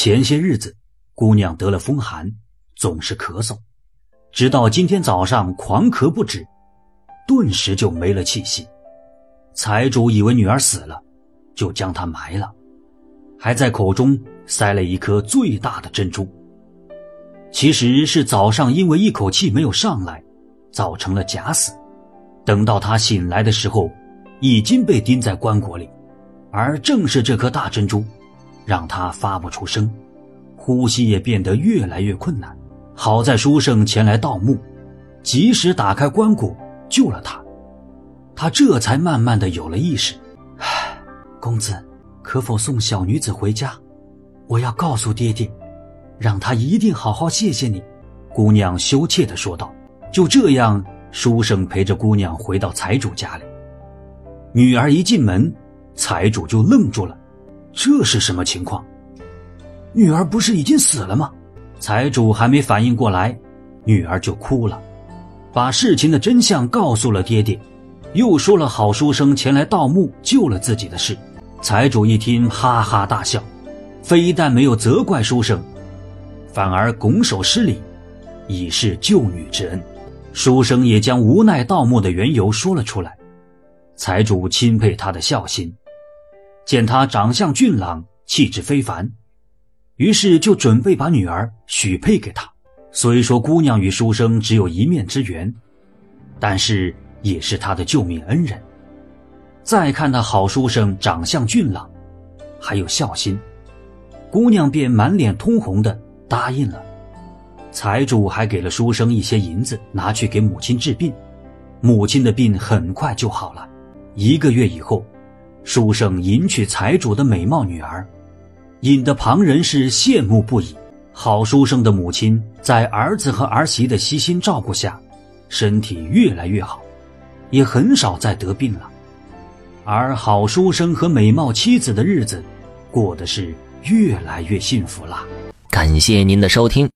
前些日子，姑娘得了风寒，总是咳嗽，直到今天早上狂咳不止，顿时就没了气息。财主以为女儿死了，就将她埋了，还在口中塞了一颗最大的珍珠。其实是早上因为一口气没有上来，造成了假死。等到他醒来的时候，已经被钉在棺椁里，而正是这颗大珍珠。让他发不出声，呼吸也变得越来越困难。好在书生前来盗墓，及时打开棺椁救了他，他这才慢慢的有了意识。唉，公子，可否送小女子回家？我要告诉爹爹，让他一定好好谢谢你。姑娘羞怯的说道。就这样，书生陪着姑娘回到财主家里。女儿一进门，财主就愣住了。这是什么情况？女儿不是已经死了吗？财主还没反应过来，女儿就哭了，把事情的真相告诉了爹爹，又说了好书生前来盗墓救了自己的事。财主一听，哈哈大笑，非但没有责怪书生，反而拱手施礼，以示救女之恩。书生也将无奈盗墓的缘由说了出来，财主钦佩他的孝心。见他长相俊朗，气质非凡，于是就准备把女儿许配给他。虽说姑娘与书生只有一面之缘，但是也是他的救命恩人。再看那好书生长相俊朗，还有孝心，姑娘便满脸通红的答应了。财主还给了书生一些银子，拿去给母亲治病。母亲的病很快就好了，一个月以后。书生迎娶财主的美貌女儿，引得旁人是羡慕不已。好书生的母亲在儿子和儿媳的悉心照顾下，身体越来越好，也很少再得病了。而好书生和美貌妻子的日子，过得是越来越幸福了。感谢您的收听。